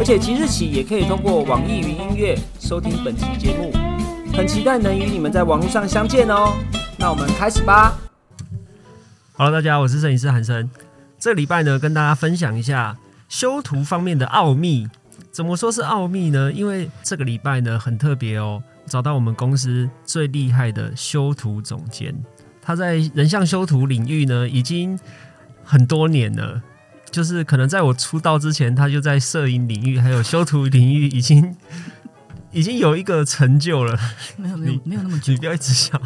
而且即日起也可以通过网易云音乐收听本期节目，很期待能与你们在网络上相见哦。那我们开始吧。Hello，大家好，我是摄影师韩生。这礼拜呢，跟大家分享一下修图方面的奥秘。怎么说是奥秘呢？因为这个礼拜呢很特别哦，找到我们公司最厉害的修图总监，他在人像修图领域呢已经很多年了。就是可能在我出道之前，他就在摄影领域还有修图领域已经 已经有一个成就了。没有没有没有那么久，你不要一直笑。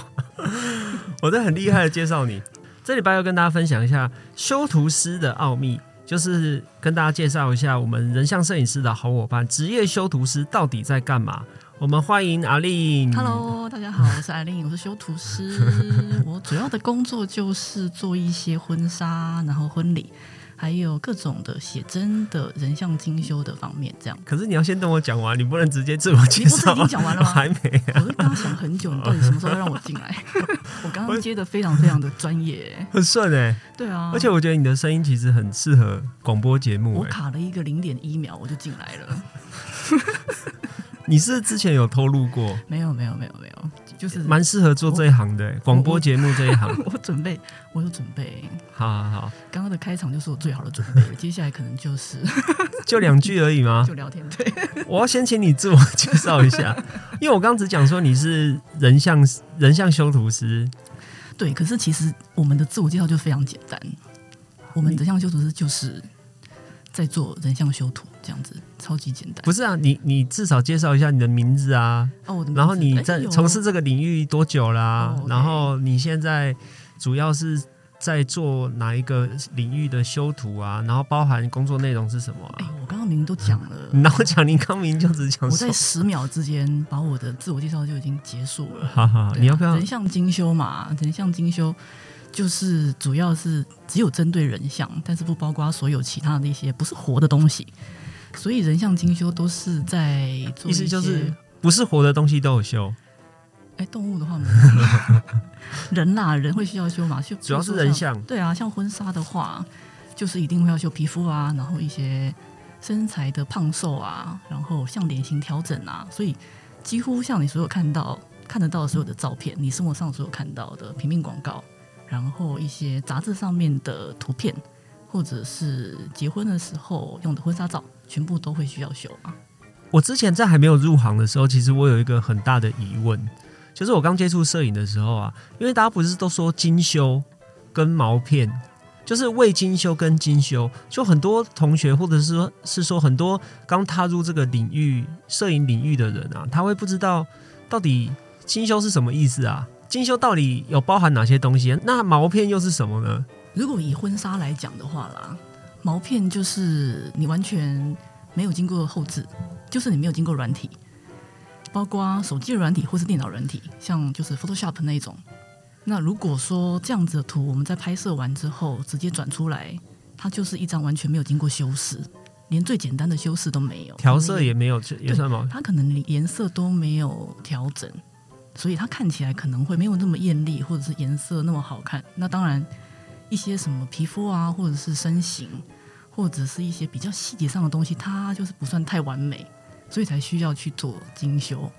我在很厉害的介绍你。这礼拜要跟大家分享一下修图师的奥秘，就是跟大家介绍一下我们人像摄影师的好伙伴——职业修图师到底在干嘛。我们欢迎阿令。Hello，大家好，我是阿令，我是修图师。我主要的工作就是做一些婚纱，然后婚礼。还有各种的写真的人像精修的方面，这样。可是你要先等我讲完，你不能直接自我介绍。你不是已经讲完了吗？还没。我是刚刚想很久，你到底什么时候要让我进来？我刚刚接的非常非常的专业，很顺哎。对啊，而且我觉得你的声音其实很适合广播节目。我卡了一个零点一秒，我就进来了。你是之前有透露过？没有，没有，没有，没有。就是蛮适合做这一行的广播节目这一行。我准备，我有准备。好好好，刚刚的开场就是我最好的准备，接下来可能就是 就两句而已吗？就聊天。对，我要先请你自我介绍一下，因为我刚刚只讲说你是人像人像修图师。对，可是其实我们的自我介绍就非常简单，我们人像修图师就是在做人像修图。这样子超级简单，不是啊？你你至少介绍一下你的名字啊，哦，然后你在从事这个领域多久啦？然后你现在主要是在做哪一个领域的修图啊？然后包含工作内容是什么？哎，我刚刚明明都讲了，然后讲你刚明就只讲，我在十秒之间把我的自我介绍就已经结束了。好好，你要不要人像精修嘛？人像精修就是主要是只有针对人像，但是不包括所有其他的一些不是活的东西。所以人像精修都是在做意思就是不是活的东西都有修。哎，动物的话没有。人啦，人会需要修嘛？修主要是人像。对啊，像婚纱的话，就是一定会要修皮肤啊，然后一些身材的胖瘦啊，然后像脸型调整啊。所以几乎像你所有看到看得到所有的照片，你生活上所有看到的平面广告，然后一些杂志上面的图片，或者是结婚的时候用的婚纱照。全部都会需要修啊！我之前在还没有入行的时候，其实我有一个很大的疑问，就是我刚接触摄影的时候啊，因为大家不是都说精修跟毛片，就是未精修跟精修，就很多同学或者是说是说很多刚踏入这个领域摄影领域的人啊，他会不知道到底精修是什么意思啊？精修到底有包含哪些东西？那毛片又是什么呢？如果以婚纱来讲的话啦。毛片就是你完全没有经过后置，就是你没有经过软体，包括手机软体或是电脑软体，像就是 Photoshop 那种。那如果说这样子的图，我们在拍摄完之后直接转出来，它就是一张完全没有经过修饰，连最简单的修饰都没有，调色也没有，也算吗？它可能颜色都没有调整，所以它看起来可能会没有那么艳丽，或者是颜色那么好看。那当然。一些什么皮肤啊，或者是身形，或者是一些比较细节上的东西，它就是不算太完美，所以才需要去做精修。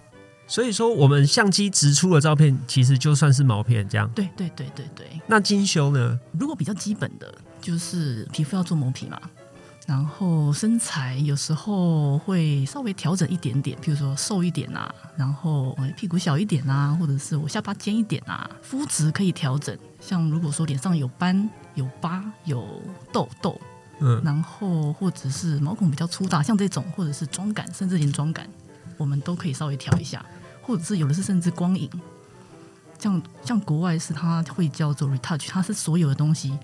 所以说，我们相机直出的照片，其实就算是毛片这样。对对对对对。那精修呢？如果比较基本的，就是皮肤要做磨皮嘛。然后身材有时候会稍微调整一点点，比如说瘦一点啊，然后屁股小一点啊，或者是我下巴尖一点啊，肤质可以调整。像如果说脸上有斑、有疤、有痘痘，嗯，然后或者是毛孔比较粗大，像这种，或者是妆感，甚至连妆感，我们都可以稍微调一下。或者是有的是甚至光影，像像国外是它会叫做 retouch，它是所有的东西。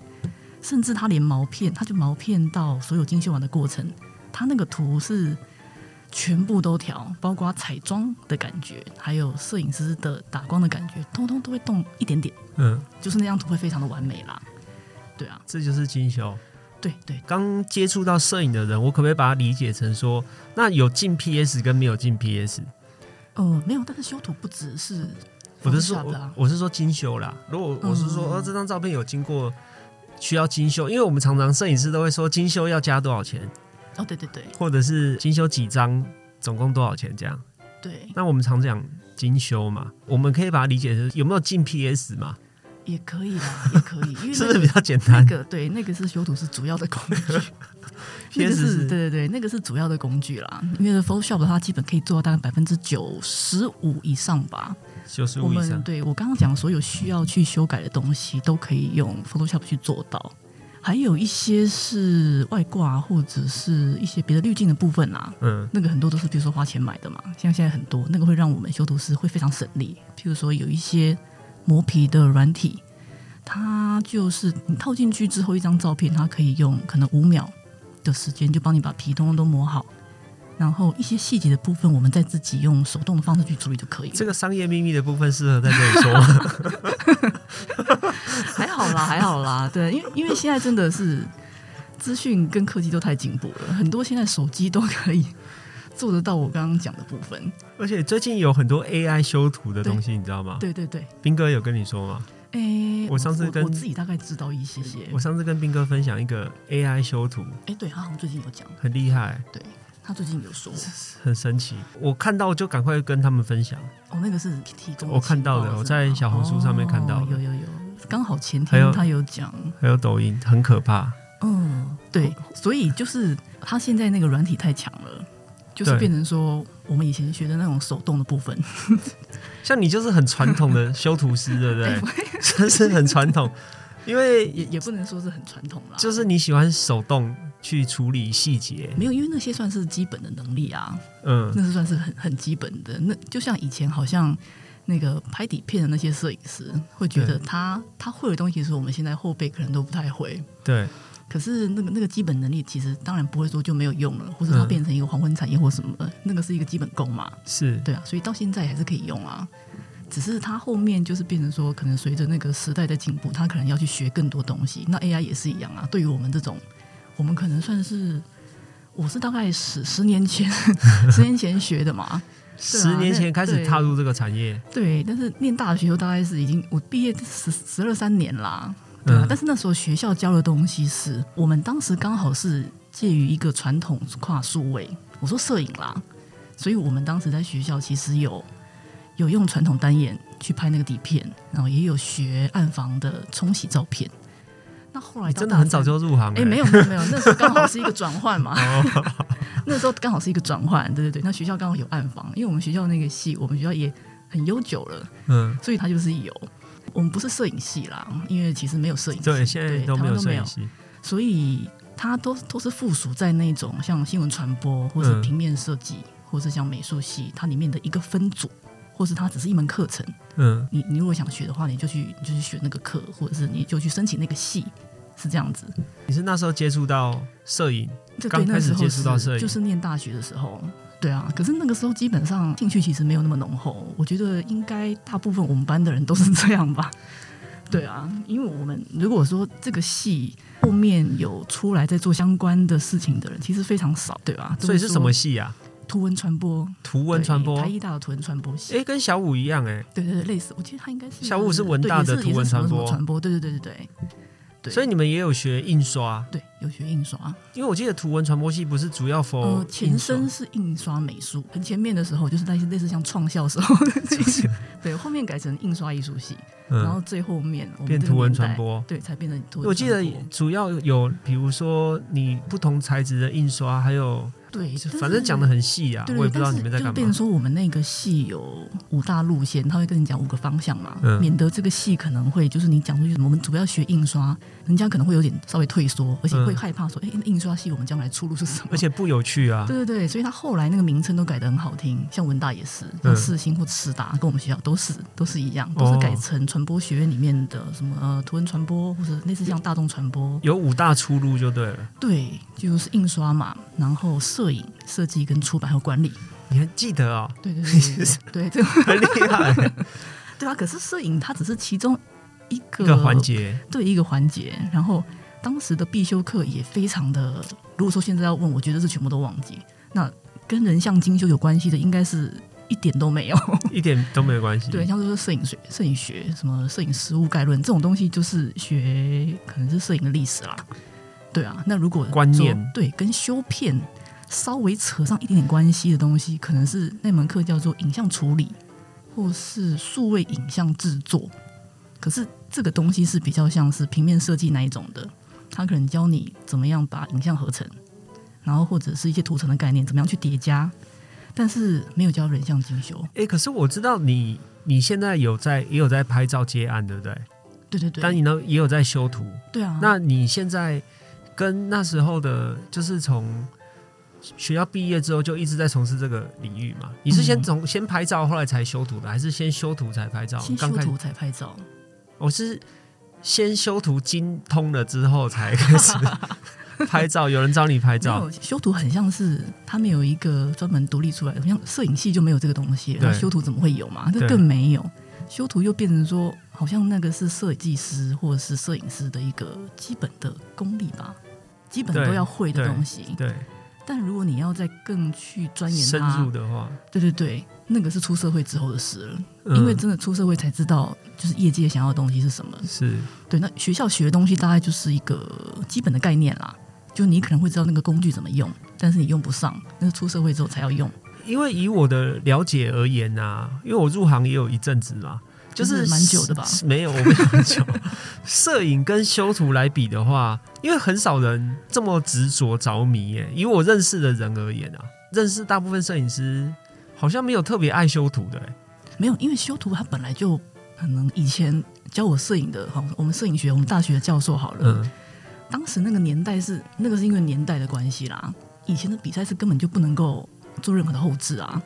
甚至它连毛片，它就毛片到所有精修完的过程，它那个图是全部都调，包括彩妆的感觉，还有摄影师的打光的感觉，通通都会动一点点，嗯，就是那张图会非常的完美啦。对啊，这就是精修。对对，刚接触到摄影的人，我可不可以把它理解成说，那有进 PS 跟没有进 PS？哦，没有，但是修图不只是我是说我是说精修啦。如果我是说，嗯。哦，这张照片有经过需要精修，因为我们常常摄影师都会说精修要加多少钱，哦，对对对。或者是精修几张，总共多少钱这样。对，那我们常讲精修嘛，我们可以把它理解成有没有进 PS 嘛，也可以啦，也可以，因为 是不是那个比较简单那单？个对，那个是修图是主要的工具，那个是是对对对，那个是主要的工具啦。因为 Photoshop 它基本可以做到大概百分之九十五以上吧。九十我们五以上。对我刚刚讲所有需要去修改的东西，都可以用 Photoshop 去做到。还有一些是外挂或者是一些别的滤镜的部分啊，嗯，那个很多都是比如说花钱买的嘛，像现在很多那个会让我们修图师会非常省力。譬如说有一些磨皮的软体，它就是你套进去之后，一张照片它可以用可能五秒的时间就帮你把皮通通都磨好，然后一些细节的部分我们再自己用手动的方式去处理就可以了。这个商业秘密的部分适合在这里说？还好啦，还好啦，对，因为因为现在真的是资讯跟科技都太进步了，很多现在手机都可以做得到我刚刚讲的部分。而且最近有很多 AI 修图的东西，你知道吗？对对对，斌哥有跟你说吗？诶，我上次跟我自己大概知道一些些。我上次跟斌哥分享一个 AI 修图，哎，对，他好像最近有讲，很厉害，对他最近有说，很神奇。我看到就赶快跟他们分享。哦，那个是提供我看到的我在小红书上面看到的哦有有有，刚好前天他有讲，还有抖音，很可怕。嗯，对，所以就是他现在那个软体太强了，就是变成说我们以前学的那种手动的部分，像你就是很传统的修图师，对不对？真是很传统，因为也也不能说是很传统啦，就是你喜欢手动去处理细节，没有，因为那些算是基本的能力啊，嗯，那是算是很很基本的。那就像以前好像那个拍底片的那些摄影师，会觉得他他会的东西是我们现在后辈可能都不太会。对，可是那个那个基本能力，其实当然不会说就没有用了，或者它嗯变成一个黄昏产业或什么的，那个是一个基本功嘛，是，对啊，所以到现在还是可以用啊。只是它后面就是变成说，可能随着那个时代的进步，它可能要去学更多东西。那 AI 也是一样啊。对于我们这种，我们可能算是，我是大概十十年前 十年前学的嘛，十年前开始踏入这个产业，对。但是念大学后大概是已经我毕业十十二三年啦，对啊。嗯但是那时候学校教的东西是我们当时刚好是介于一个传统跨数位，我说摄影啦，所以我们当时在学校其实有有用传统单眼去拍那个底片，然后也有学暗房的冲洗照片。那后来真的很早就入行、哎、没有，没有没有，那时候刚好是一个转换嘛，哦 那时候刚好是一个转换，对对对。那学校刚好有暗房，因为我们学校那个系，我们学校也很悠久了，嗯，所以它就是有。我们不是摄影系啦，因为其实没有摄影系，对，现在都没有有。摄影，系，所以它都都是附属在那种像新闻传播，或是嗯。平面设计，或是像美术系，它里面的一个分组，或是它只是一门课程。嗯，你你如果想学的话，你就去你就去学那个课，或者是你就去申请那个系，是这样子。你是那时候接触到摄影，这刚开始接触到摄影。就是念大学的时候，对啊。可是那个时候基本上兴趣其实没有那么浓厚，我觉得应该大部分我们班的人都是这样吧。对啊，因为我们如果说这个系后面有出来在做相关的事情的人，其实非常少，对吧？所以是什么都系啊？说图文传播？图文传播对台，艺大的图文传播系。哎，跟小五一样，哎，对对对，类似，我记得他应该是小五是文大的图文传播传播，对对对对对对。所以你们也有学印刷，对有学印刷，因为我记得图文传播系不是主要 for 呃，前身是印刷美术，很前面的时候就是那些类似像创校时候的那些 对，后面改成印刷艺术系，然后嗯，最后面变图文传播。对，才变成图文我记得主要有，比如说你不同材质的印刷，还有对，反正讲的很细啊，对对，我也不知道你们在干嘛。就变成说我们那个系有五大路线，他会跟你讲五个方向嘛，嗯。免得这个系可能会就是你讲出去，我们主要学印刷，人家可能会有点稍微退缩，而且会会害怕说，哎、那印刷系我们将来出路是什么？而且不有趣啊。对对对，所以他后来那个名称都改得很好听，像文大也是，嗯像世新或师大，跟我们学校都是都是一样，都是哦改成传播学院里面的什么呃图文传播或者类似像大众传播，有五大出路就对了。对，就是印刷嘛，然后摄影、设计跟出版还有管理，你还记得哦，对对 对对对对对很厉害，对啊，可是摄影它只是其中一个环，节。对一个环节，然后当时的必修课也非常的，如果说现在要问，我觉得是全部都忘记。那跟人像精修有关系的，应该是一点都没有。一点都没有关系。对，像是摄影学、摄影学什么摄影实物概论这种东西，就是学可能是摄影的历史啦。对啊，那如果观念对跟修片稍微扯上一点点关系的东西，可能是那门课叫做影像处理，或是数位影像制作。可是这个东西是比较像是平面设计那一种的，它可能教你怎么样把影像合成，然后或者是一些图层的概念，怎么样去叠加，但是没有教人像精修。哎、可是我知道你你现在有在也有在拍照接案，对不对？对对对，但你呢也有在修图。对啊，那你现在跟那时候的，就是从学校毕业之后就一直在从事这个领域嘛？你是先嗯从、先拍照，后来才修图的，还是先修图才拍照？先修图才拍照。我是先修图精通了之后才开始 拍照，有人找你拍照，修图很像是他们有一个专门独立出来的，像摄影系就没有这个东西了，对那修图怎么会有嘛？这更没有。修图又变成说，好像那个是设计师或者是摄影师的一个基本的功力吧，基本都要会的东西。对，但如果你要再更去钻研深，入的话，对对对，那个是出社会之后的事了，嗯。因为真的出社会才知道，就是业界想要的东西是什么。是。对，那学校学的东西大概就是一个基本的概念啦，就你可能会知道那个工具怎么用，但是你用不上，那是出社会之后才要用。因为以我的了解而言啊，因为我入行也有一阵子嘛，就是蛮久的吧没有，我没有很久。摄影跟修图来比的话，因为很少人这么执着着迷耶。以我认识的人而言啊，认识大部分摄影师好像没有特别爱修图的。没有，因为修图它本来就可能以前教我摄影的，哈，我们摄影学我们大学的教授好了，嗯，当时那个年代是那个是因为年代的关系啦，以前的比赛是根本就不能够做任何的后置啊，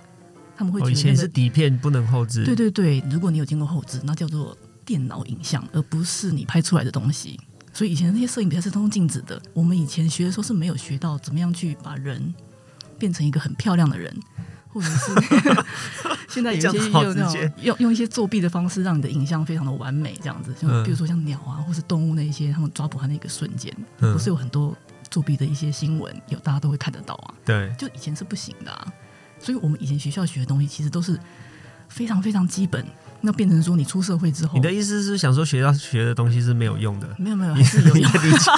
他们会觉、得、那个哦以前是底片不能后置，对对对，如果你有经过后置，那叫做电脑影像，而不是你拍出来的东西。所以以前那些摄影比赛是通通禁止的。我们以前学的时候是没有学到怎么样去把人变成一个很漂亮的人，或者是 现在有一些用那种用用一些作弊的方式，让你的影像非常的完美，这样子，就嗯。比如说像鸟啊，或是动物那一些，他们抓捕它那个瞬间，嗯。不是有很多作弊的一些新闻，有大家都会看得到啊。对，就以前是不行的、啊，所以我们以前学校学的东西其实都是非常非常基本。那变成说你出社会之后，你的意思是想说学校学的东西是没有用的？没有没有你还是有用，你的理解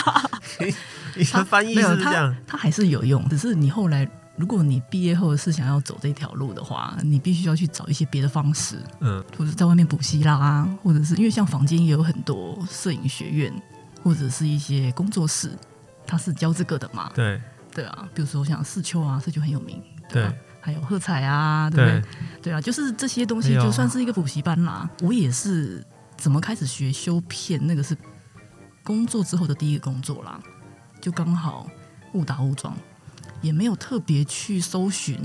你你的翻译是这样？它还是有用，只是你后来如果你毕业后是想要走这条路的话，你必须要去找一些别的方式，嗯，或者在外面补习啦，或者是因为像房间也有很多摄影学院或者是一些工作室，它是教这个的嘛，对对啊，比如说像四秋啊，四秋很有名，对还有喝彩啊，对不对对？对啊，就是这些东西就算是一个补习班啦。我也是怎么开始学修片，那个是工作之后的第一个工作啦，就刚好误打误撞，也没有特别去搜寻，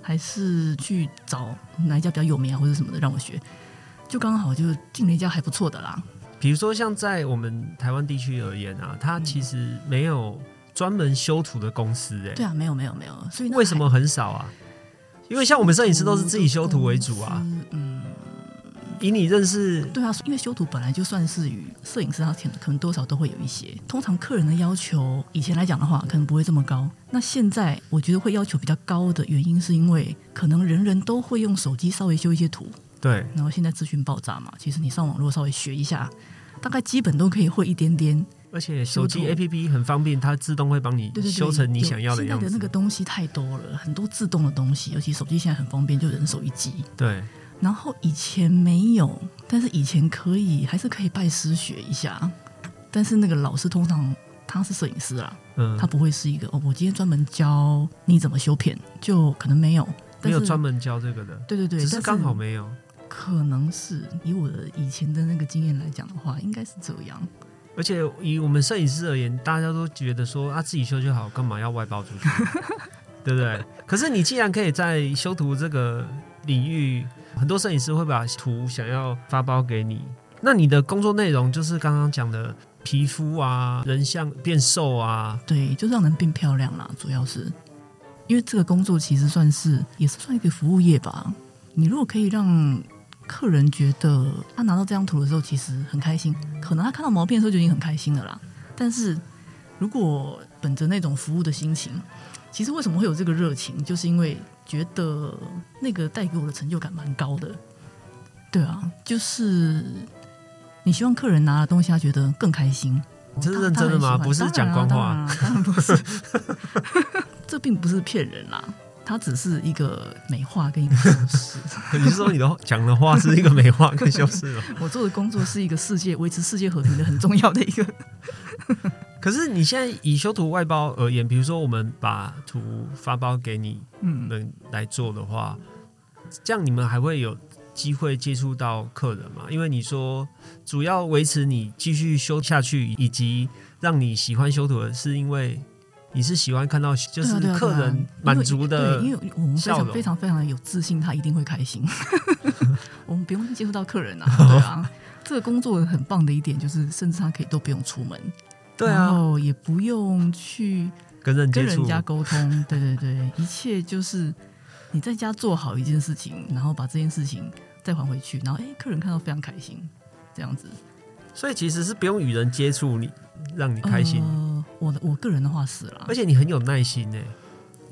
还是去找哪一家比较有名啊或者什么的让我学，就刚好就进了一家还不错的啦。比如说像在我们台湾地区而言啊，它其实没有专门修图的公司、哎、对啊，没有没有没有，所以为什么很少啊？因为像我们摄影师都是自己修图为主啊。嗯，以你认识，对啊，因为修图本来就算是与摄影师他可能可能多少都会有一些。通常客人的要求，以前来讲的话，可能不会这么高。那现在我觉得会要求比较高的原因，是因为可能人人都会用手机稍微修一些图，对然后现在资讯爆炸嘛，其实你上网络稍微学一下，大概基本都可以会一点点。而且手机 APP 很方便，它自动会帮你修成你想要的样子。现在的那个东西太多了，很多自动的东西，尤其手机现在很方便，就人手一机。对，然后以前没有，但是以前可以，还是可以拜师学一下。但是那个老师通常他是摄影师啊，嗯他，不会是一个哦，我今天专门教你怎么修片，就可能没有。没有专门教这个的，对对对，只是刚好没有。可能是以我的以前的那个经验来讲的话，应该是这样。而且以我们摄影师而言，大家都觉得说啊，自己修就好，干嘛要外包出去？对不对？可是你既然可以在修图这个领域，很多摄影师会把图想要发包给你，那你的工作内容就是刚刚讲的皮肤啊、人像变瘦啊，对，就让人变漂亮啦。主要是因为这个工作其实算是也是算一个服务业吧。你如果可以让客人觉得他拿到这张图的时候，其实很开心，可能他看到毛片的时候就已经很开心了啦。但是如果本着那种服务的心情，其实为什么会有这个热情，就是因为觉得那个带给我的成就感蛮高的。对啊，就是你希望客人拿了东西，他觉得更开心。你这是认真的吗？不是讲官话，当然不是。这并不是骗人啦，它只是一个美化跟一个修饰。你是说你的讲的话是一个美化跟修饰吗？我做的工作是一个世界维持世界和平的很重要的一个。可是你现在以修图外包而言，比如说我们把图发包给你们来做的话，这样你们还会有机会接触到客人吗？因为你说主要维持你继续修下去，以及让你喜欢修图的是因为你是喜欢看到就是客人满足的，因为我们非常非常非常有自信，他一定会开心。我们不用接触到客人啊，对啊，这个工作很棒的一点就是，甚至他可以都不用出门。然后也不用去跟人跟人家沟通，对对对，一切就是你在家做好一件事情，然后把这件事情再还回去，然后哎，客人看到非常开心，这样子。所以其实是不用与人接触，你让你开心。我的我个人的话是啦，而且你很有耐心呢，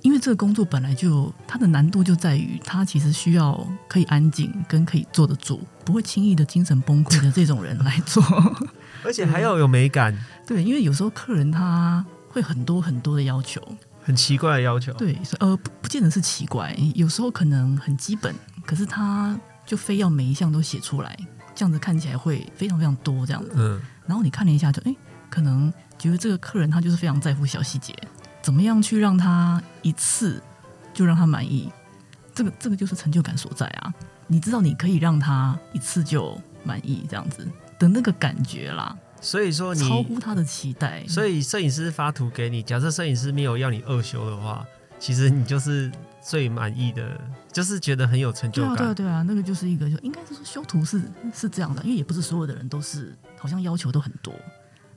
因为这个工作本来就它的难度就在于它其实需要可以安静跟可以坐得住，不会轻易的精神崩溃的这种人来做。而且还要有美感，对，因为有时候客人他会很多很多的要求，很奇怪的要求，对，呃，不不见得是奇怪，有时候可能很基本，可是他就非要每一项都写出来，这样子看起来会非常非常多这样子，嗯，然后你看了一下，就哎，可能觉得这个客人他就是非常在乎小细节，怎么样去让他一次就让他满意，这个这个就是成就感所在啊，你知道你可以让他一次就满意这样子。的那个感觉啦，所以说你超乎他的期待。所以摄影师发图给你，假设摄影师没有要你二修的话，其实你就是最满意的，就是觉得很有成就感。对啊，对啊，那个就是一个，就应该是说修图是是这样的，因为也不是所有的人都是好像要求都很多，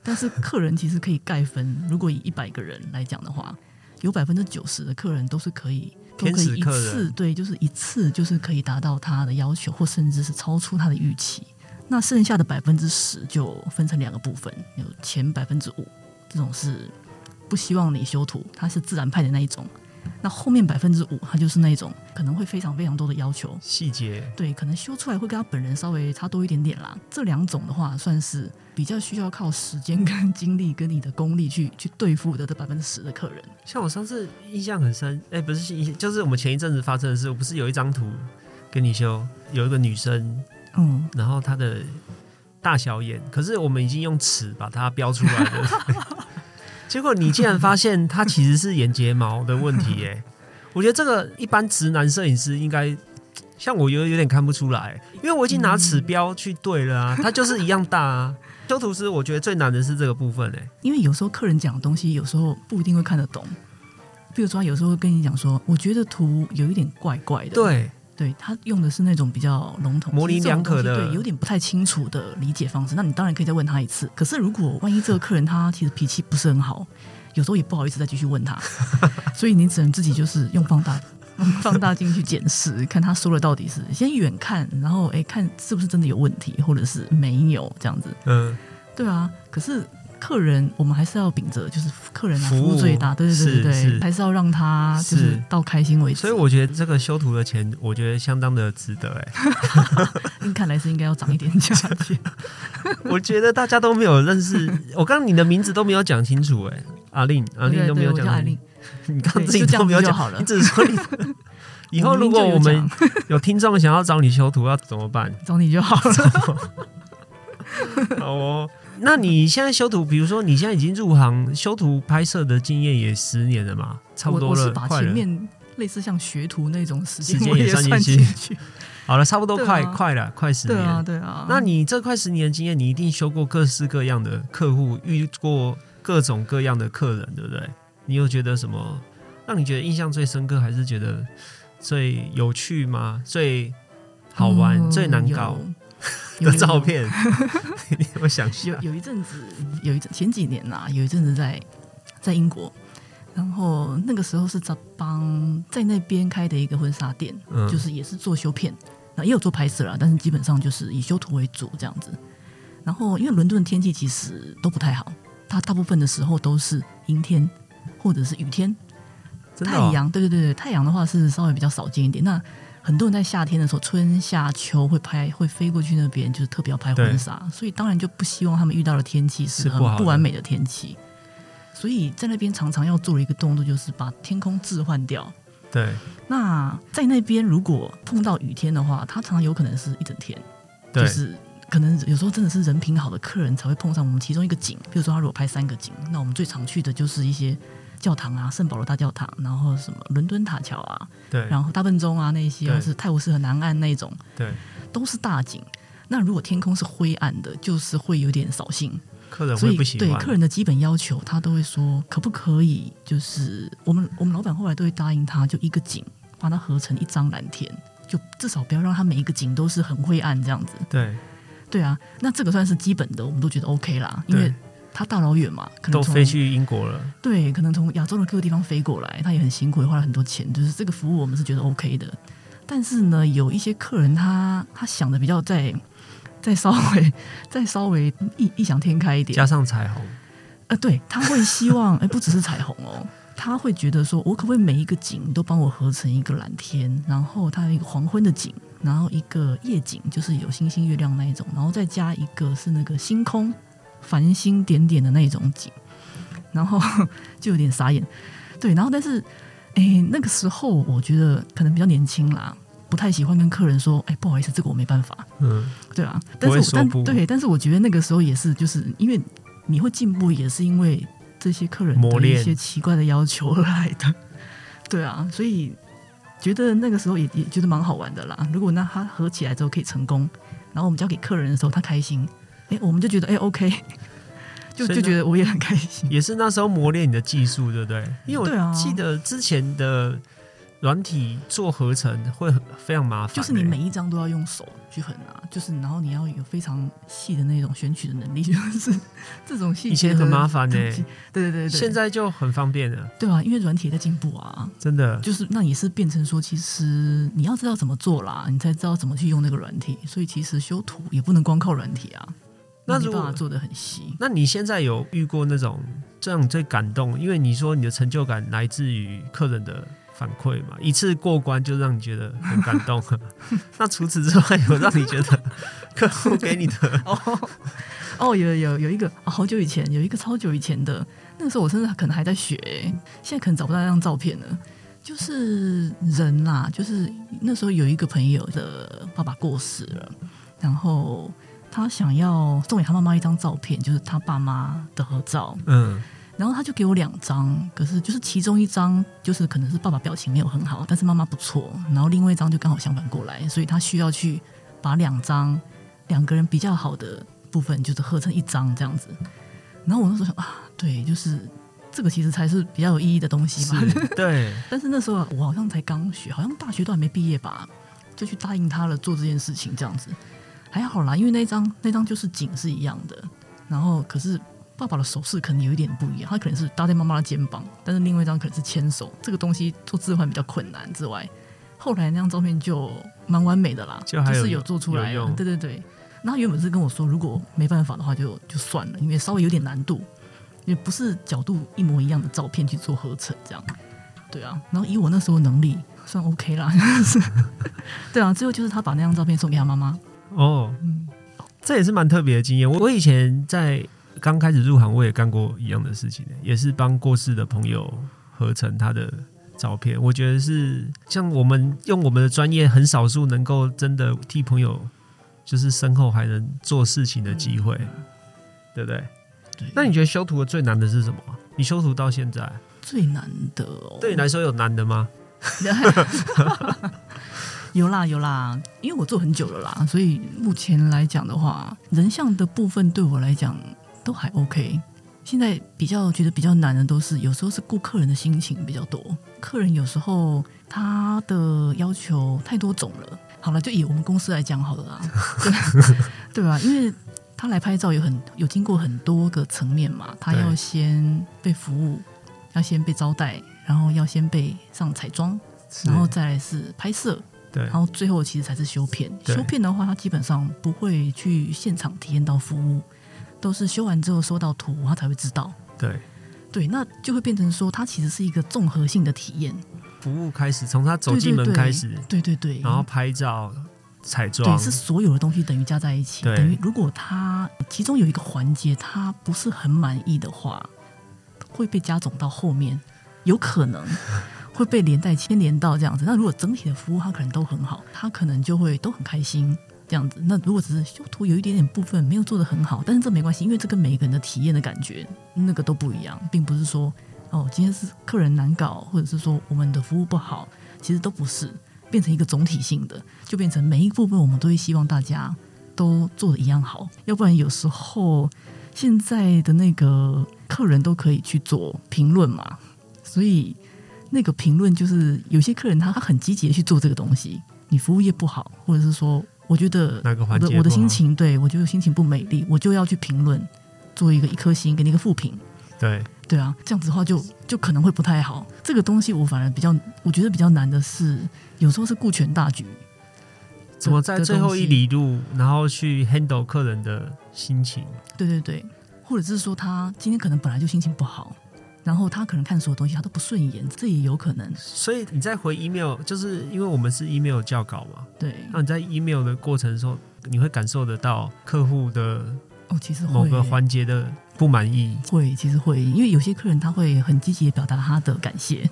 但是客人其实可以盖分。如果以一百个人来讲的话，有百分之九十的客人都是可以，都可以一次对，就是一次就是可以达到他的要求，或甚至是超出他的预期。那剩下的百分之十就分成两个部分，有前百分之五，这种是不希望你修图，它是自然派的那一种。那后面百分之五，它就是那种可能会非常非常多的要求，细节，对，可能修出来会跟他本人稍微差多一点点啦。这两种的话，算是比较需要靠时间跟精力跟你的功力去 去对付的这百分之十的客人。像我上次印象很深，哎，不是，就是我们前一阵子发生的事，我不是有一张图跟你修，有一个女生。嗯，然后她的大小眼，可是我们已经用尺把它标出来了。结果你竟然发现它其实是眼睫毛的问题耶！我觉得这个一般直男摄影师应该像我有有点看不出来，因为我已经拿尺标去对了啊，它就是一样大啊。修图师我觉得最难的是这个部分哎，因为有时候客人讲的东西有时候不一定会看得懂，比如说有时候跟你讲说，我觉得图有一点怪怪的，对。对他用的是那种比较笼统、模棱两可的，对，有点不太清楚的理解方式。那你当然可以再问他一次。可是如果万一这个客人他其实脾气不是很好，有时候也不好意思再继续问他，所以你只能自己就是用放大放大镜去检视，看他说的到底是先远看，然后哎看是不是真的有问题，或者是没有这样子。嗯，对啊。可是。客人，我们还是要秉着，就是客人啊，服务最大，对对对对对，还是要让他就是到开心为止。所以我觉得这个修图的钱，我觉得相当的值得哎。看来是应该要涨一点价钱。我觉得大家都没有认识，我刚刚你的名字都没有讲清楚哎，阿令阿令都没有讲，阿令，你刚自己都没有讲好了，你只是说你以后如果我们有听众想要找你修图，要怎么办？找你就好了。好哦。那你现在修图，比如说你现在已经入行修图拍摄的经验也十年了嘛，差不多了，我是把前面类似像学徒那种时间也算进去。好了，差不多快、快了，快十对啊，年。对啊。那你这快十年的经验，你一定修过各式各样的客户，遇过各种各样的客人，对不对？你有觉得什么让你觉得印象最深刻，还是觉得最有趣吗？最好玩、嗯最难搞有的照。片？你有没有想？有有一阵子，有一阵前几年呐、有一阵子在在英国，然后那个时候是在帮在那边开的一个婚纱店，嗯就是也是做修片，那也有做拍摄啦，但是基本上就是以修图为主这样子。然后因为伦敦的天气其实都不太好，它大部分的时候都是阴天或者是雨天，哦、太阳，对对对对，太阳的话是稍微比较少见一点。那很多人在夏天的时候，春夏秋会拍，会飞过去那边，就是特别要拍婚纱，所以当然就不希望他们遇到的天气是很不完美的天气。所以在那边常常要做的一个动作，就是把天空置换掉。对那在那边如果碰到雨天的话，它常常有可能是一整天，对、就是可能有时候真的是人品好的客人才会碰上我们其中一个景。比如说他如果拍三个景，那我们最常去的就是一些教堂啊，圣保罗大教堂，然后什么伦敦塔桥啊，对然后大笨钟啊那些，或是泰晤士河南岸那种，对，都是大景。那如果天空是灰暗的，就是会有点扫兴，客人会不喜欢。对客人的基本要求，他都会说可不可以，就是我们我们老板后来都会答应他，就一个景把它合成一张蓝天，就至少不要让它每一个景都是很灰暗这样子。对对啊，那这个算是基本的，我们都觉得 OK 啦，因为对，他大老远嘛，可能都飞去英国了。对，可能从亚洲的各个地方飞过来，他也很辛苦，也花了很多钱，就是这个服务我们是觉得 OK 的。但是呢，有一些客人他他想的比较再再稍微 再稍微异异想天开一点加，上彩虹，呃，对，他会希望，哎，不只是彩虹哦，他会觉得说，我可不可以每一个景都帮我合成一个蓝天，然后它有一个黄昏的景，然后一个夜景，就是有星星、月亮那一种，然后再加一个是那个星空、繁星点点的那种景，然后 就有点傻眼。对，然后但是，哎，那个时候我觉得可能比较年轻啦，不太喜欢跟客人说，哎，不好意思，这个我没办法。嗯，对啊，但是我但对，但是我觉得那个时候也是，就是因为你会进步，也是因为这些客人的一些奇怪的要求而来的。对啊，所以觉得那个时候也也觉得蛮好玩的啦。如果那他合起来之后可以成功，然后我们交给客人的时候他开心，哎，我们就觉得哎 OK，就就觉得我也很开心。也是那时候磨练你的技术，对不对？因为我记得之前的软体做合成会很非常麻烦欸、就是你每一张都要用手去很啊，就是然后你要有非常细的那种选取的能力，就是 这种细节以前很麻烦呢、东西对对对对，现在就很方便了，对啊，因为软体也在进步啊，真的。就是那也是变成说，其实你要知道怎么做啦，你才知道怎么去用那个软体。所以其实修图也不能光靠软体啊，你那如果没办法做的很细。那你现在有遇过那种这样最感动？因为你说你的成就感来自于客人的反馈嘛，一次过关就让你觉得很感动。那除此之外，有让你觉得客户给你的 哦哦，有有有一个、啊好久以前有一个超久以前的，那个时候我甚至可能还在学，现在可能找不到那张照片了。就是人啦，就是那时候有一个朋友的爸爸过世了，然后他想要送给他妈妈一张照片，就是他爸妈的合照。嗯然后他就给我两张，可是就是其中一张就是可能是爸爸表情没有很好，但是妈妈不错，然后另外一张就刚好相反过来，所以他需要去把两张两个人比较好的部分就是合成一张这样子。然后我那时候想啊，对，就是这个其实才是比较有意义的东西嘛。对但是那时候我好像才刚学，好像大学都还没毕业吧，就去答应他了做这件事情，这样子还好啦，因为那张那张就是景是一样的，然后可是爸爸的手势可能有一点不一样，他可能是搭在妈妈的肩膀，但是另外一张可能是牵手，这个东西做置换比较困难之外，后来那张照片就蛮完美的啦，就是有做出来了有用，对对对。然后原本是跟我说，如果没办法的话就就算了，因为稍微有点难度，也不是角度一模一样的照片去做合成这样。对啊，然后以我那时候能力算 OK 啦，对啊，最后就是他把那张照片送给他妈妈，哦，嗯，这也是蛮特别的经验。我我以前在刚开始入行，我也干过一样的事情，也是帮过世的朋友合成他的照片。我觉得是像我们用我们的专业，很少数能够真的替朋友，就是身后还能做事情的机会，对不对？对。那你觉得修图的最难的是什么？你修图到现在，最难的、哦，对你来说有难的吗？有啦有啦，因为我做很久了啦，所以目前来讲的话，人像的部分对我来讲都还 OK。现在比较觉得比较难的都是，有时候是顾客人的心情比较多。客人有时候他的要求太多种了。好了，就以我们公司来讲好了啦，对 对吧？因为他来拍照有很有经过很多个层面嘛，他要先被服务，要先被招待，然后要先被上彩妆，然后再来是拍摄，对。然后最后其实才是修片。修片的话，他基本上不会去现场体验到服务，都是修完之后收到图，他才会知道。对，对，那就会变成说，它其实是一个综合性的体验。服务开始从他走进门开始，对对对，然后拍照、彩妆。对，是所有的东西等于加在一起，对。等于如果他其中有一个环节他不是很满意的话，会被加总到后面，有可能 会被连带牵连到这样子。那如果整体的服务他可能都很好，他可能就会都很开心这样子。那如果只是修图有一点点部分没有做得很好，但是这没关系，因为这跟每一个人的体验的感觉那个都不一样，并不是说哦今天是客人难搞，或者是说我们的服务不好，其实都不是。变成一个总体性的，就变成每一部分我们都会希望大家都做的一样好，要不然有时候现在的那个客人都可以去做评论嘛，所以那个评论就是有些客人他他很积极的去做这个东西，你服务业不好，或者是说我觉得哪个我的我的环节不好心情对我觉得心情不美丽，我就要去评论，做一个一颗星，给你一个负评。对对啊，这样子的话就就可能会不太好。这个东西我反而比较，我觉得比较难的是，有时候是顾全大局。怎么在的最后一？里路，然后去 handle 客人的心情？对对对，或者是说他今天可能本来就心情不好，然后他可能看所有东西他都不顺眼，这也有可能。所以你在回 email，就是因为我们是 email 教稿嘛，对，那你在 email 的过程中，你会感受得到客户的哦，其实某个环节的不满意。会，其实会，因为有些客人他会很积极的表达他的感谢，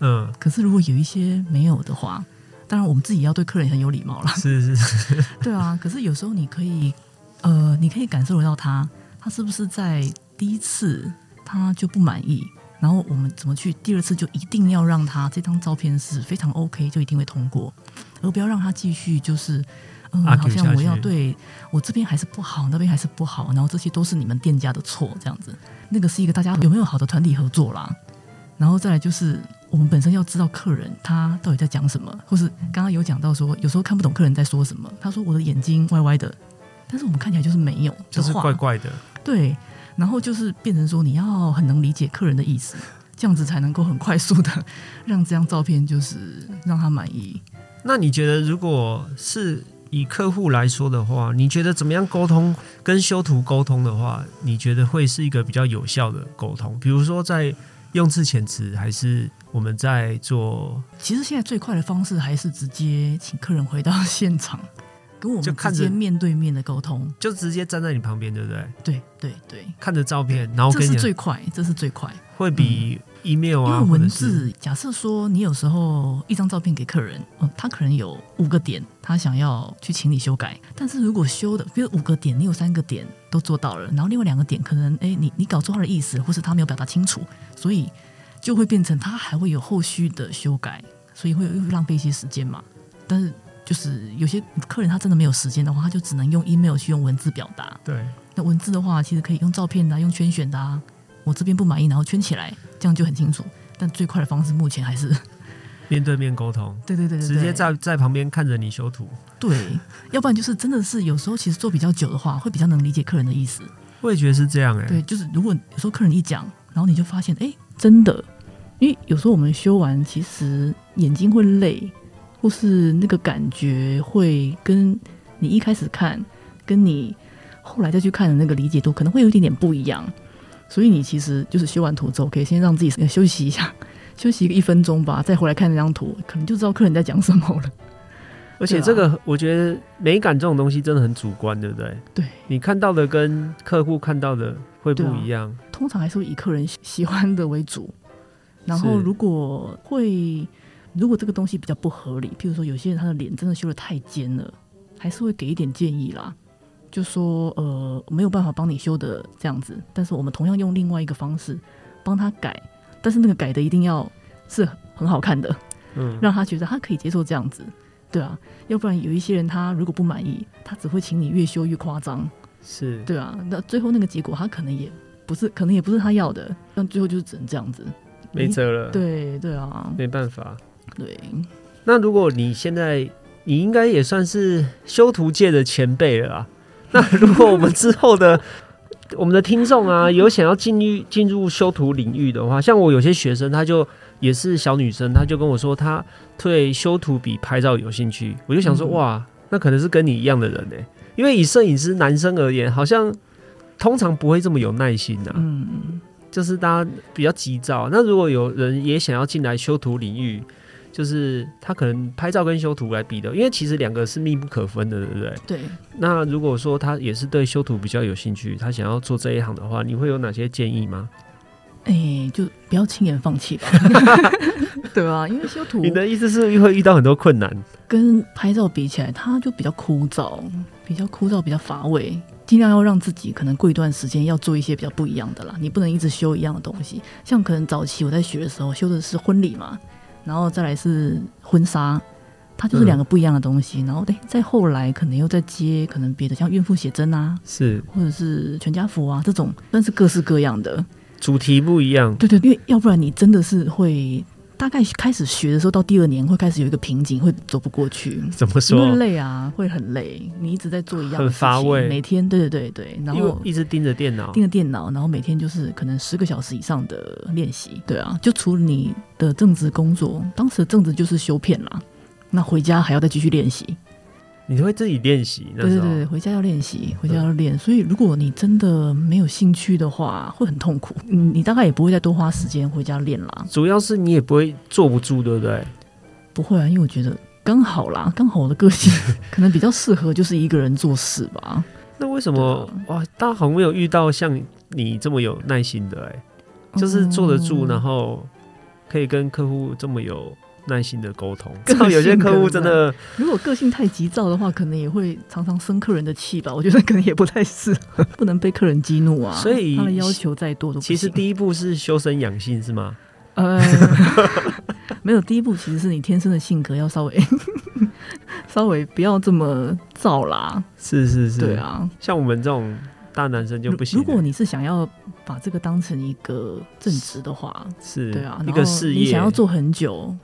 嗯，可是如果有一些没有的话，当然我们自己要对客人很有礼貌啦。是是，对啊，可是有时候你可以，呃，你可以感受得到他，他是不是在第一次他就不满意，然后我们怎么去第二次就一定要让他这张照片是非常 OK，就一定会通过，而不要让他继续就是。嗯，好像我要对我这边还是不好，那边还是不好，然后这些都是你们店家的错，这样子，那个是一个大家有没有好的团体合作啦。然后再来就是我们本身要知道客人他到底在讲什么，或是刚刚有讲到说，有时候看不懂客人在说什么。他说我的眼睛歪歪的，但是我们看起来就是没有，就是怪怪的。对。然后就是变成说你要很能理解客人的意思，这样子才能够很快速的让这张照片就是让他满意。那你觉得，如果是以客户来说的话，你觉得怎么样沟通跟修图沟通的话，你觉得会是一个比较有效的沟通？比如说在用字遣词，还是我们在做其实现在最快的方式还是直接请客人回到现场，跟我们就直接面对面的沟通。就直接站在你旁边，对不对？对对对，看着照片，然后这是最快，这是最快。会比 email 啊，因为文字，假设说你有时候一张照片给客人，哦，他可能有五个点，他想要去请你修改，但是如果修的，比如五个点，你有三个点都做到了，然后另外两个点可能，哎，你你搞错他的意思，或是他没有表达清楚，所以就会变成他还会有后续的修改，所以会会浪费一些时间嘛。但是就是有些客人他真的没有时间的话，他就只能用 email 去用文字表达。对那文字的话，其实可以用照片的啊、用圈选的啊。我这边不满意，然后圈起来，这样就很清楚。但最快的方式目前还是，面对面沟通，对对对对，直接在在旁边看着你修图。对，要不然就是真的是有时候其实做比较久的话，会比较能理解客人的意思。我也觉得是这样哎、对，就是如果有时候客人一讲，然后你就发现，哎，真的，因为有时候我们修完，其实眼睛会累，或是那个感觉会跟你一开始看，跟你后来再去看的那个理解度可能会有一点点不一样。所以你其实就是修完图之后，可以先让自己休息一下，休息一分钟吧，再回来看那张图，可能就知道客人在讲什么了。而且这个我觉得美感这种东西真的很主观，对不对？对，你看到的跟客户看到的会不一样。通常还是以客人喜喜欢的为主。然后如果会，如果这个东西比较不合理，譬如说有些人他的脸真的修的太尖了，还是会给一点建议啦，就说呃没有办法帮你修的这样子，但是我们同样用另外一个方式帮他改，但是那个改的一定要是很好看的，嗯，让他觉得他可以接受这样子，对啊，要不然有一些人他如果不满意，他只会请你越修越夸张，是。对啊，那最后那个结果他可能也不是，可能也不是他要的，但最后就是只能这样子，没辙了，对对啊，没办法。对，那如果你现在，你应该也算是修图界的前辈了啊。那如果我们之后的 我们的听众啊，有想要进入进入修图领域的话，像我有些学生，他就也是小女生，他就跟我说，她对修图比拍照有兴趣。我就想说，嗯哇，那可能是跟你一样的人呢、因为以摄影师男生而言，好像通常不会这么有耐心啊。嗯，就是大家比较急躁。那如果有人也想要进来修图领域，就是他可能拍照跟修图来比的，因为其实两个是密不可分的，对不对？对，那如果说他也是对修图比较有兴趣，他想要做这一行的话，你会有哪些建议吗？哎、就不要轻言放弃吧，对啊，因为修图你的意思是会遇到很多困难？跟拍照比起来，它就比较枯燥，比较枯燥，比较乏味。尽量要让自己可能过一段时间要做一些比较不一样的啦，你不能一直修一样的东西。像可能早期我在学的时候修的是婚礼嘛，然后再来是婚纱，它就是两个不一样的东西。然后哎，再后来可能又再接可能别的，像孕妇写真啊，是或者是全家福啊这种，但是各式各样的。主题不一样，对对，因为要不然你真的是会大概开始学的时候，到第二年会开始有一个瓶颈，会走不过去。怎么因为说？累啊，会很累。你一直在做一样的很事情乏味每天对对对对，然后一直盯着电脑，盯着电脑，然后每天就是可能十个小时以上的练习。对啊，就除了你的正职工作，当时的正职就是修片啦，那回家还要再继续练习。你会自己练习。对对对，回家要练习，回家要练。所以如果你真的没有兴趣的话，会很痛苦。嗯，你大概也不会再多花时间回家练啦。主要是你也不会坐不住，对不对？不会啊，因为我觉得刚好啦，刚好我的个性 可能比较适合就是一个人做事吧。那为什么、哇？大家好像没有遇到像你这么有耐心的哎、就是坐得住，嗯然后可以跟客户这么有耐心的沟通。个性知道有些客户真的如果个性太急躁的话，可能也会常常生客人的气吧。我觉得可能也不太适合，不能被客人激怒啊。所以他的要求再多都不其实第一步是修身养性，是吗？呃，没有第一步，其实是你天生的性格要稍微 稍微不要这么燥啦。是是是，对，啊，像我们这种大男生就不行。如果你是想要把这个当成一个正职的话，是对啊，一个事业，你想要做很久，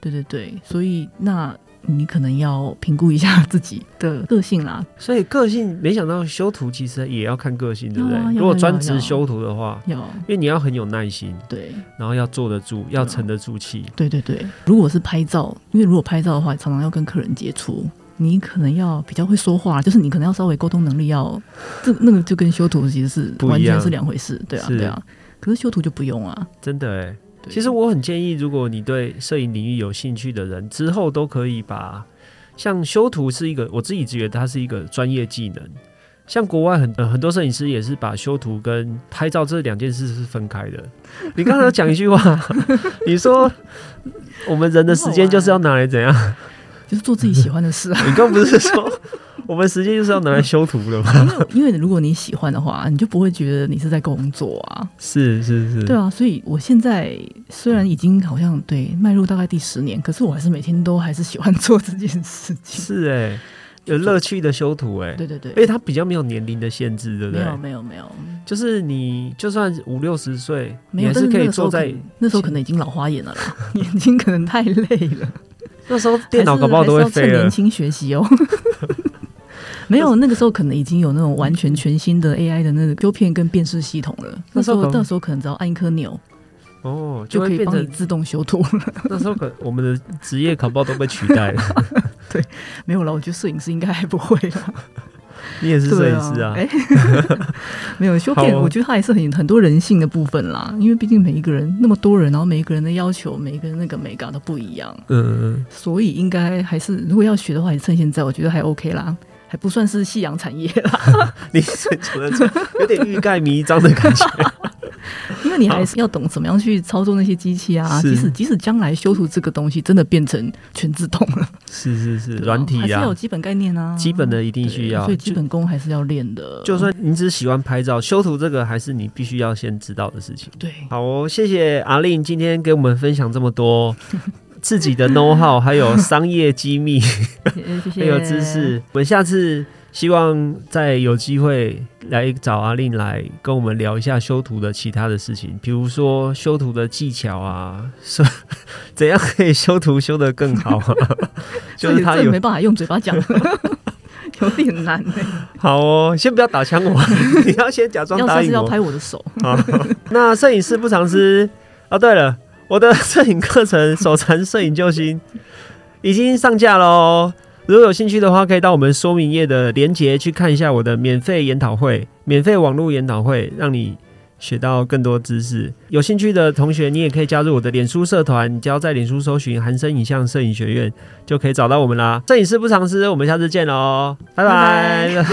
对对对，所以那你可能要评估一下自己的个性啦。所以个性没想到修图其实也要看个性，对不对啊？如果专职修图的话，要因为你要很有耐心，对然后要坐得住，要啊沉得住气。对对对，如果是拍照，因为如果拍照的话，常常要跟客人接触。你可能要比较会说话，就是你可能要稍微沟通能力要，这那个就跟修图其实是完全是两回事，对啊对啊。可是修图就不用啊。真的哎，对其实我很建议，如果你对摄影领域有兴趣的人，之后都可以把像修图是一个，我自己觉得它是一个专业技能。像国外很、呃、很多摄影师也是把修图跟拍照这两件事是分开的。你刚才有讲一句话，你说我们人的时间就是要拿来怎样？就是做自己喜欢的事啊。你刚不是说 我们时间就是要拿来修图的嘛？因为因为如果你喜欢的话，你就不会觉得你是在工作啊。是是是，对啊，所以我现在虽然已经好像对迈入大概第十年，可是我还是每天都还是喜欢做这件事情。是哎、有乐趣的修图哎、对对对，而且它比较没有年龄的限制，对不对？没有没有没有就是你就算五六十岁，没有，你还是可以坐在那时候可能已经老花眼了啦，眼睛可能太累了，那时候电脑搞不好都会飞了趁年。轻学习哦。没有，那个时候可能已经有那种完全全新的 AI 的那个修片跟辨识系统了。那时候那时候可能只要按一颗钮哦，就可以变成帮你自动修图了。那时候可我们的职业卡包都被取代了。对没有了，我觉得摄影师应该还不会了。你也是摄影师啊？哎、没有修片，我觉得它还是很很多人性的部分啦。因为毕竟每一个人那么多人，然后每一个人的要求，每一个人那个美感都不一样，嗯嗯，所以应该还是如果要学的话，也趁现在，我觉得还 OK 啦，还不算是夕阳产业啦。你有点欲盖弥彰的感觉。因为你还是要懂怎么样去操作那些机器啊。即使即使将来修图这个东西真的变成全自动了，是是是，软体啊还是要有，基本概念啊，基本的一定需要。所以基本功还是要练的。就算你只喜欢拍照，修图这个还是你必须要先知道的事情。对，好哦，谢谢阿令今天给我们分享这么多自己的 know how，还有商业机密，还有知识。我们下次希望再有机会来找阿令来跟我们聊一下修图的其他的事情，比如说修图的技巧啊，是 怎样可以修图修得更好啊？就是他有这没办法用嘴巴讲，有点难哎。好哦，先不要打枪我，你要先假装要答应我。要拍我的手，好，那摄影师不藏私哦。对了，我的摄影课程《手残摄影救星》已经上架喽。如果有兴趣的话，可以到我们说明页的连接去看一下我的免费研讨会、免费网络研讨会，让你学到更多知识。有兴趣的同学，你也可以加入我的脸书社团，只要在脸书搜寻“韩生影像摄影学院”，就可以找到我们啦。摄影师不藏私，我们下次见喽，拜拜。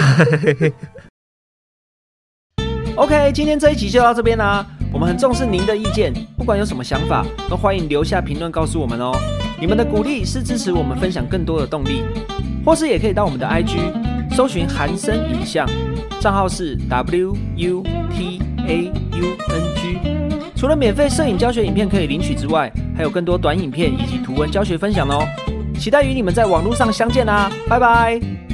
OK，今天这一集就到这边啦。我们很重视您的意见，不管有什么想法，都欢迎留下评论告诉我们哦。你们的鼓励是支持我们分享更多的动力，或是也可以到我们的 IG 搜寻韩生影像，账号是 W U T A U N G。除了免费摄影教学影片可以领取之外，还有更多短影片以及图文教学分享哦。期待与你们在网络上相见啦，拜拜。